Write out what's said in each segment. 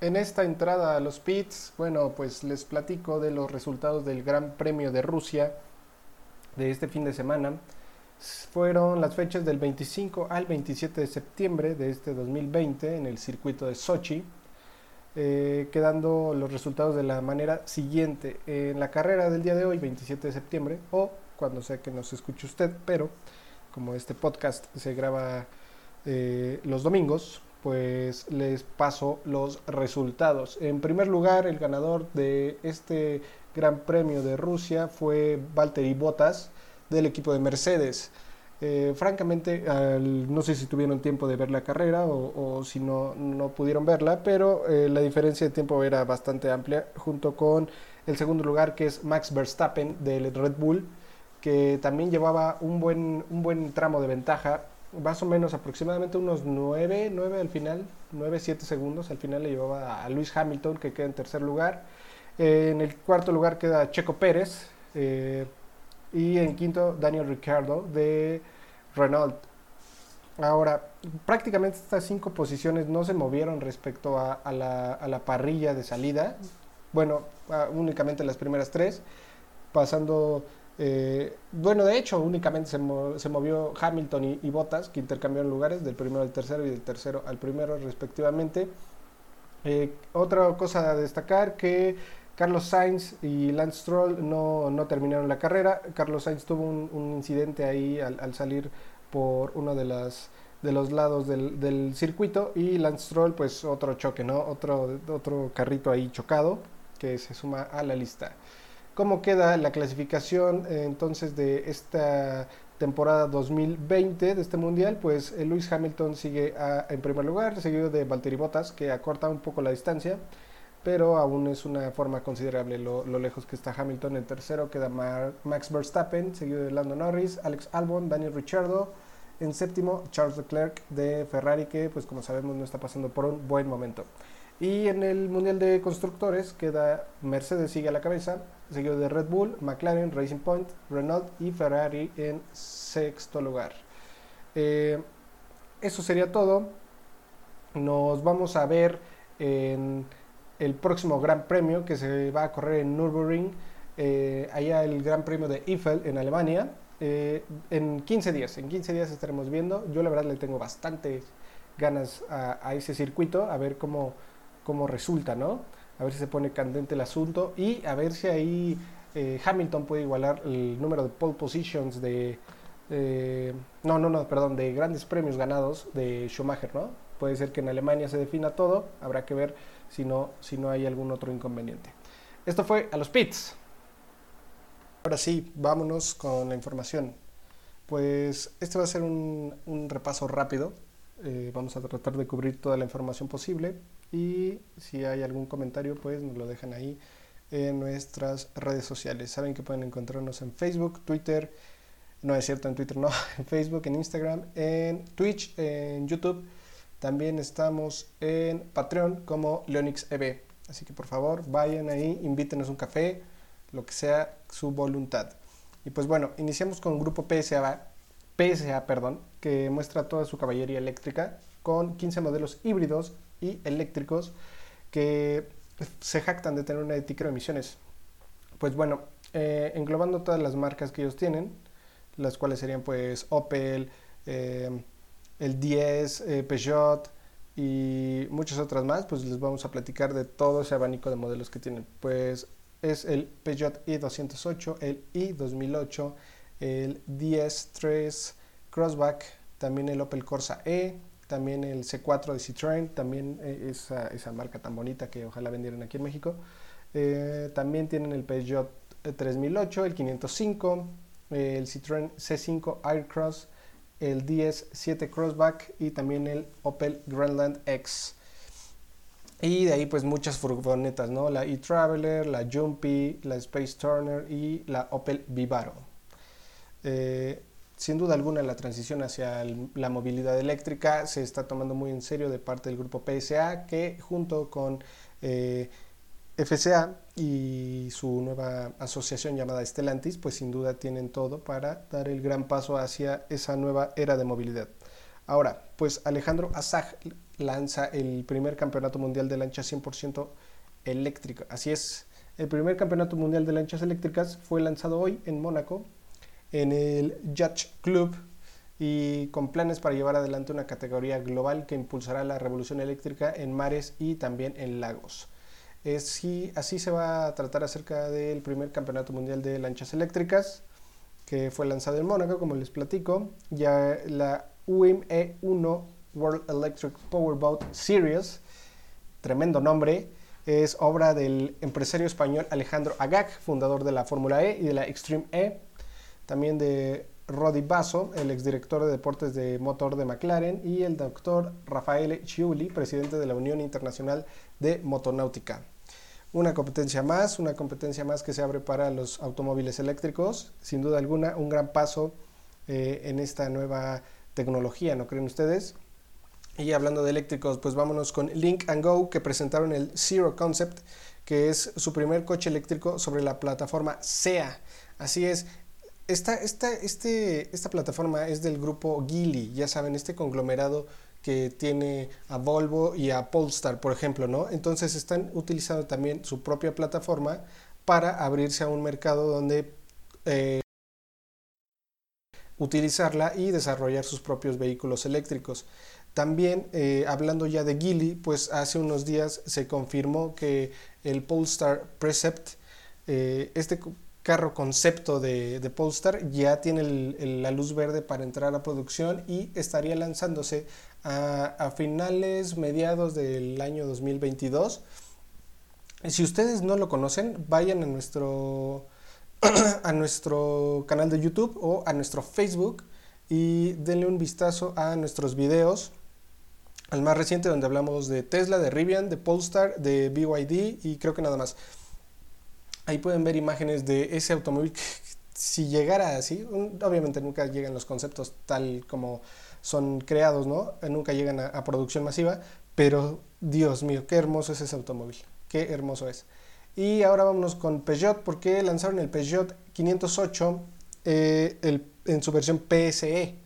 En esta entrada a los pits, bueno, pues les platico de los resultados del Gran Premio de Rusia de este fin de semana. Fueron las fechas del 25 al 27 de septiembre de este 2020 en el circuito de Sochi, eh, quedando los resultados de la manera siguiente. En la carrera del día de hoy, 27 de septiembre, o cuando sea que nos escuche usted, pero como este podcast se graba eh, los domingos, pues les paso los resultados. En primer lugar, el ganador de este Gran Premio de Rusia fue Valtteri Bottas del equipo de Mercedes. Eh, francamente, no sé si tuvieron tiempo de ver la carrera o, si no, no, pudieron verla, pero eh, la diferencia de tiempo era bastante amplia, junto con el segundo lugar que es Max Verstappen del Red Bull, que también llevaba un buen, un buen tramo de ventaja más o menos aproximadamente unos 9, 9 al final, 9, 7 segundos. Al final le llevaba a Luis Hamilton, que queda en tercer lugar. Eh, en el cuarto lugar queda Checo Pérez. Eh, y en quinto, Daniel Ricciardo de Renault. Ahora, prácticamente estas cinco posiciones no se movieron respecto a, la, a la, parrilla de salida. Bueno, únicamente las primeras tres, pasando eh, bueno, de hecho, únicamente se, movió Hamilton y, Bottas, que intercambiaron lugares del primero al tercero y del tercero al primero, respectivamente. Eh, otra cosa a destacar que Carlos Sainz y Lance Stroll no, no terminaron la carrera. Carlos Sainz tuvo un, incidente ahí al, salir por uno de, de los lados del, del, circuito y Lance Stroll pues otro choque, ¿no? Otro, otro carrito ahí chocado que se suma a la lista cómo queda la clasificación eh, entonces de esta temporada 2020 de este mundial, pues eh, Luis Hamilton sigue en primer lugar, seguido de Valtteri Bottas, que acorta un poco la distancia, pero aún es una forma considerable lo, lejos que está Hamilton. En tercero queda Max Verstappen, seguido de Lando Norris, Alex Albon, Daniel Ricciardo. En séptimo, Charles Leclerc de Ferrari, que pues como sabemos no está pasando por un buen momento. Y en el Mundial de Constructores queda Mercedes sigue a la cabeza, seguido de Red Bull, McLaren, Racing Point, Renault y Ferrari en sexto lugar. Eh, eso sería todo. Nos vamos a ver en el próximo Gran Premio que se va a correr en Nürburgring, eh, allá el Gran Premio de Eiffel en Alemania. Eh, en 15 días, en 15 días estaremos viendo. Yo la verdad le tengo bastantes ganas a ese circuito, a ver cómo cómo resulta, ¿no? A ver si se pone candente el asunto y a ver si ahí eh, Hamilton puede igualar el número de pole positions de... no, no, no, perdón, de grandes premios ganados de Schumacher, ¿no? Puede ser que en Alemania se defina todo, habrá que ver si no, si no hay algún otro inconveniente. Esto fue a los pits. Ahora sí, vámonos con la información. Pues este va a ser un, un repaso rápido. Eh, vamos a tratar de cubrir toda la información posible y si hay algún comentario pues nos lo dejan ahí en nuestras redes sociales. Saben que pueden encontrarnos en Facebook, Twitter, no es cierto en Twitter, no, en Facebook, en Instagram, en Twitch, en YouTube. También estamos en Patreon como LeonixEB. Así que por favor vayan ahí, invítenos un café, lo que sea su voluntad. Y pues bueno, iniciamos con un grupo PSA, PSA perdón, que muestra toda su caballería eléctrica con 15 modelos híbridos y eléctricos que se jactan de tener una de emisiones. Pues bueno, eh, englobando todas las marcas que ellos tienen, las cuales serían pues Opel, eh, el 10, eh, Peugeot y muchas otras más, pues les vamos a platicar de todo ese abanico de modelos que tienen. Pues es el Peugeot i208, el i2008, el 10-3 Crossback, también el Opel Corsa E, también el C4 de Citroën, también eh, esa, esa, marca tan bonita que ojalá vendieran aquí en México. Eh, también tienen el Peugeot 3008, el 505, el Citroën C5 Aircross, el DS7 Crossback y también el Opel Grandland X. Y de ahí pues muchas furgonetas, ¿no? La e-Traveler, la Jumpy, la Space Turner y la Opel Vivaro. Eh, sin duda alguna la transición hacia la movilidad eléctrica se está tomando muy en serio de parte del grupo PSA que junto con eh, FCA y su nueva asociación llamada Stellantis pues sin duda tienen todo para dar el gran paso hacia esa nueva era de movilidad. Ahora, pues Alejandro Azag lanza el primer campeonato mundial de lanchas 100% eléctrico. Así es, el primer campeonato mundial de lanchas eléctricas fue lanzado hoy en Mónaco, en el Yacht Club, y con planes para llevar adelante una categoría global que impulsará la revolución eléctrica en mares y también en lagos. Es, así se va a tratar acerca del primer campeonato mundial de lanchas eléctricas que fue lanzado en Mónaco, como les platico. Ya la UIM E1 World Electric Powerboat Series, tremendo nombre, es obra del empresario español Alejandro Agag, fundador de la Fórmula E y de la Extreme E, también de Rodi Basso, el exdirector de deportes de motor de McLaren, y el doctor Rafael Chiuli, presidente de la Unión Internacional de Motonáutica. Una competencia más, una competencia más que se abre para los automóviles eléctricos, sin duda alguna un gran paso eh, en esta nueva tecnología, ¿no creen ustedes? Y hablando de eléctricos, pues vámonos con Link Go, que presentaron el Zero Concept, que es su primer coche eléctrico sobre la plataforma SEA. Así es, esta, esta, este, esta plataforma es del grupo Geely, ya saben, este conglomerado que tiene a Volvo y a Polestar, por ejemplo, ¿no? Entonces están utilizando también su propia plataforma para abrirse a un mercado donde eh, utilizarla y desarrollar sus propios vehículos eléctricos. También, eh, hablando ya de Geely, pues hace unos días se confirmó que el Polestar Precept, eh, este carro concepto de, Polestar ya tiene la luz verde para entrar a producción y estaría lanzándose a, finales, mediados del año 2022. Si ustedes no lo conocen, vayan a nuestro, a nuestro canal de YouTube o a nuestro Facebook y denle un vistazo a nuestros videos. Al más reciente donde hablamos de Tesla, de Rivian, de Polestar, de BYD y creo que nada más. Ahí pueden ver imágenes de ese automóvil si llegara así, obviamente nunca llegan los conceptos tal como son creados, ¿no? Nunca llegan a, producción masiva, pero Dios mío, qué hermoso es ese automóvil, qué hermoso es. Y ahora vámonos con Peugeot, porque lanzaron el Peugeot 508 eh, en su versión PSE.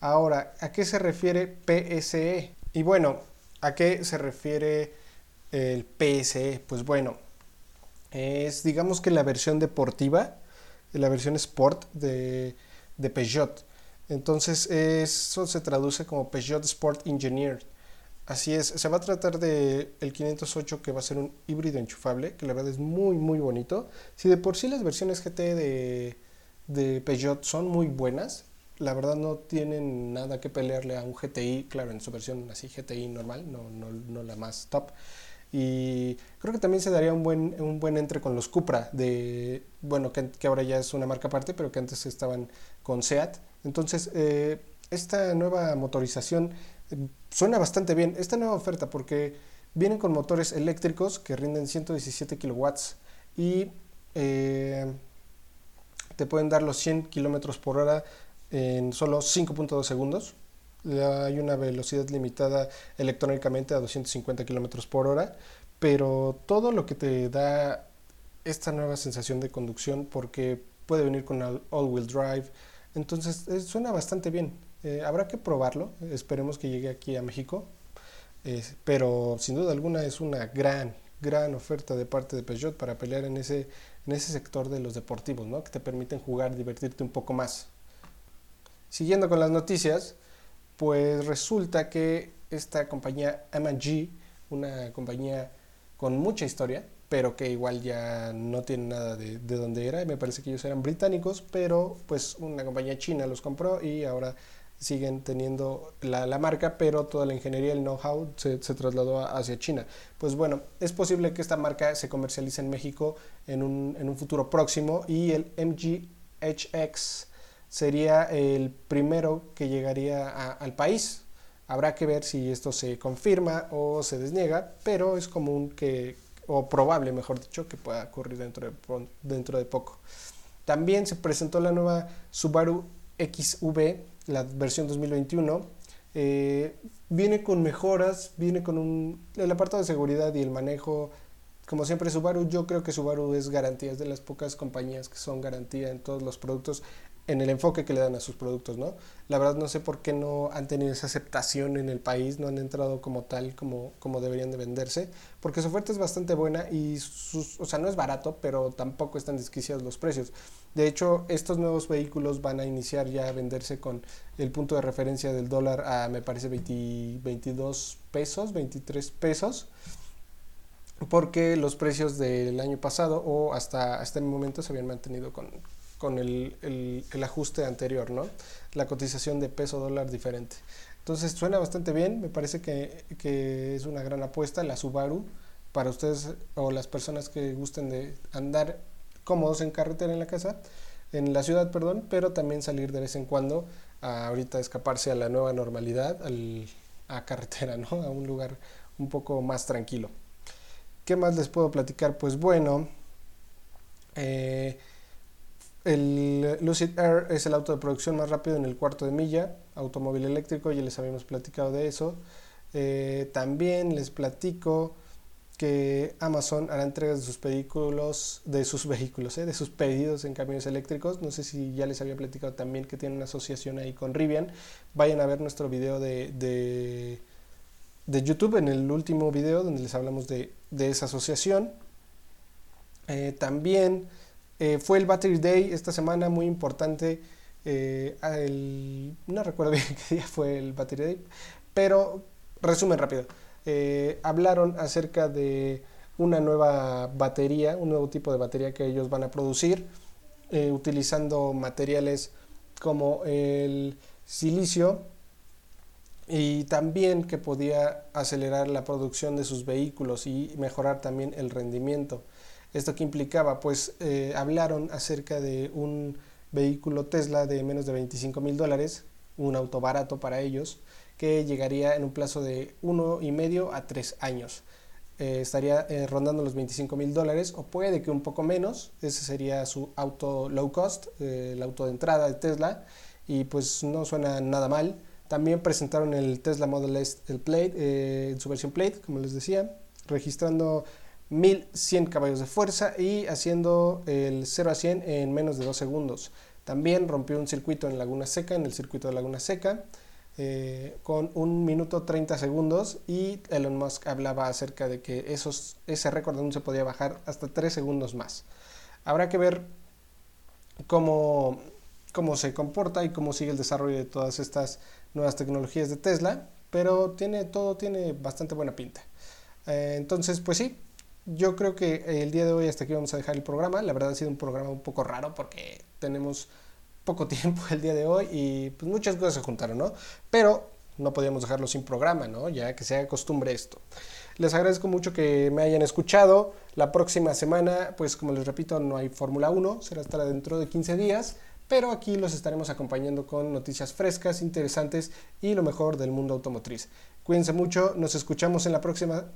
Ahora, ¿a qué se refiere PSE? Y bueno, ¿a qué se refiere el PSE? Pues bueno, es digamos que la versión deportiva, la versión sport de, de Peugeot. Entonces eso se traduce como Peugeot Sport Engineer. Así es, se va a tratar de el 508 que va a ser un híbrido enchufable, que la verdad es muy muy bonito. Si de por sí las versiones GT de, de Peugeot son muy buenas, la verdad no tienen nada que pelearle a un GTI, claro, en su versión así GTI normal, no, no, no la más top. Y creo que también se daría un buen, un buen entre con los Cupra, de, bueno, que, ahora ya es una marca aparte, pero que antes estaban con SEAT. Entonces, eh, esta nueva motorización eh, suena bastante bien, esta nueva oferta, porque vienen con motores eléctricos que rinden 117 kilowatts y eh, te pueden dar los 100 kilómetros por hora en solo 5.2 segundos hay una velocidad limitada electrónicamente a 250 kilómetros por hora, pero todo lo que te da esta nueva sensación de conducción, porque puede venir con all-wheel drive, entonces eh, suena bastante bien. Eh, habrá que probarlo, esperemos que llegue aquí a México, pero sin duda alguna es una gran, gran oferta de parte de Peugeot para pelear en ese, en ese sector de los deportivos, ¿no? que te permiten jugar, divertirte un poco más. Siguiendo con las noticias, pues resulta que esta compañía M&G, una compañía con mucha historia, pero que igual ya no tiene nada de, de donde era, me parece que ellos eran británicos, pero pues una compañía china los compró y ahora siguen teniendo la, marca, pero toda la ingeniería, el know-how se, trasladó hacia China. Pues bueno, es posible que esta marca se comercialice en México en un, en un futuro próximo y el MGHX sería el primero que llegaría al país. Habrá que ver si esto se confirma o se desniega, pero es común que, o probable, mejor dicho, que pueda ocurrir dentro de, dentro de poco. También se presentó la nueva Subaru XV, la versión 2021. Eh, viene con mejoras, viene con un, el apartado de seguridad y el manejo. Como siempre, Subaru, yo creo que Subaru es garantía, es de las pocas compañías que son garantía en todos los productos en el enfoque que le dan a sus productos, ¿no? La verdad no sé por qué no han tenido esa aceptación en el país, no han entrado como tal, como, como deberían de venderse, porque su oferta es bastante buena y sus, o sea, no es barato, pero tampoco están desquiciados los precios. De hecho, estos nuevos vehículos van a iniciar ya a venderse con el punto de referencia del dólar a, me parece, 22 pesos, 23 pesos porque los precios del año pasado o hasta este momento se habían mantenido con, con el, el, ajuste anterior, ¿no? La cotización de peso dólar diferente. Entonces suena bastante bien, me parece que, que, es una gran apuesta la Subaru para ustedes o las personas que gusten de andar cómodos en carretera en la casa, en la ciudad, perdón, pero también salir de vez en cuando a ahorita escaparse a la nueva normalidad, al, a carretera, ¿no? A un lugar un poco más tranquilo. ¿Qué más les puedo platicar? Pues bueno, eh, el Lucid Air es el auto de producción más rápido en el cuarto de milla, automóvil eléctrico, ya les habíamos platicado de eso. Eh, también les platico que Amazon hará entregas de sus vehículos, de sus vehículos, eh, de sus pedidos en camiones eléctricos. No sé si ya les había platicado también que tiene una asociación ahí con Rivian. Vayan a ver nuestro video de, de, de YouTube en el último video donde les hablamos de, de esa asociación. Eh, también eh, fue el Battery Day esta semana muy importante. Eh, no recuerdo bien qué día fue el Battery Day, pero resumen rápido. Eh, hablaron acerca de una nueva batería, un nuevo tipo de batería que ellos van a producir utilizando materiales como el silicio y también que podía acelerar la producción de sus vehículos y mejorar también el rendimiento. ¿Esto que implicaba? Pues eh, hablaron acerca de un vehículo Tesla de menos de 25 mil dólares, un auto barato para ellos, que llegaría en un plazo de uno y medio a tres años. Eh, estaría eh, rondando los 25 mil dólares o puede que un poco menos. Ese sería su auto low cost, el auto de entrada de Tesla, y pues no suena nada mal. También presentaron el Tesla Model S, el Plate, en su versión Plate, como les decía, registrando 1100 caballos de fuerza y haciendo el 0 a 100 en menos de 2 segundos. También rompió un circuito en Laguna Seca, en el circuito de Laguna Seca, eh, con 1 minuto 30 segundos y Elon Musk hablaba acerca de que esos, ese récord aún se podía bajar hasta 3 segundos más. Habrá que ver cómo, cómo se comporta y cómo sigue el desarrollo de todas estas nuevas tecnologías de Tesla, pero tiene, todo tiene bastante buena pinta. Eh, entonces, pues sí, yo creo que el día de hoy hasta aquí vamos a dejar el programa. La verdad ha sido un programa un poco raro porque tenemos poco tiempo el día de hoy y pues muchas cosas se juntaron, ¿no? Pero no podíamos dejarlo sin programa, ¿no? Ya que se costumbre esto. Les agradezco mucho que me hayan escuchado. La próxima semana, pues como les repito, no hay Fórmula 1, será hasta dentro de 15 días, pero aquí los estaremos acompañando con noticias frescas, interesantes y lo mejor del mundo automotriz. Cuídense mucho, nos escuchamos en la próxima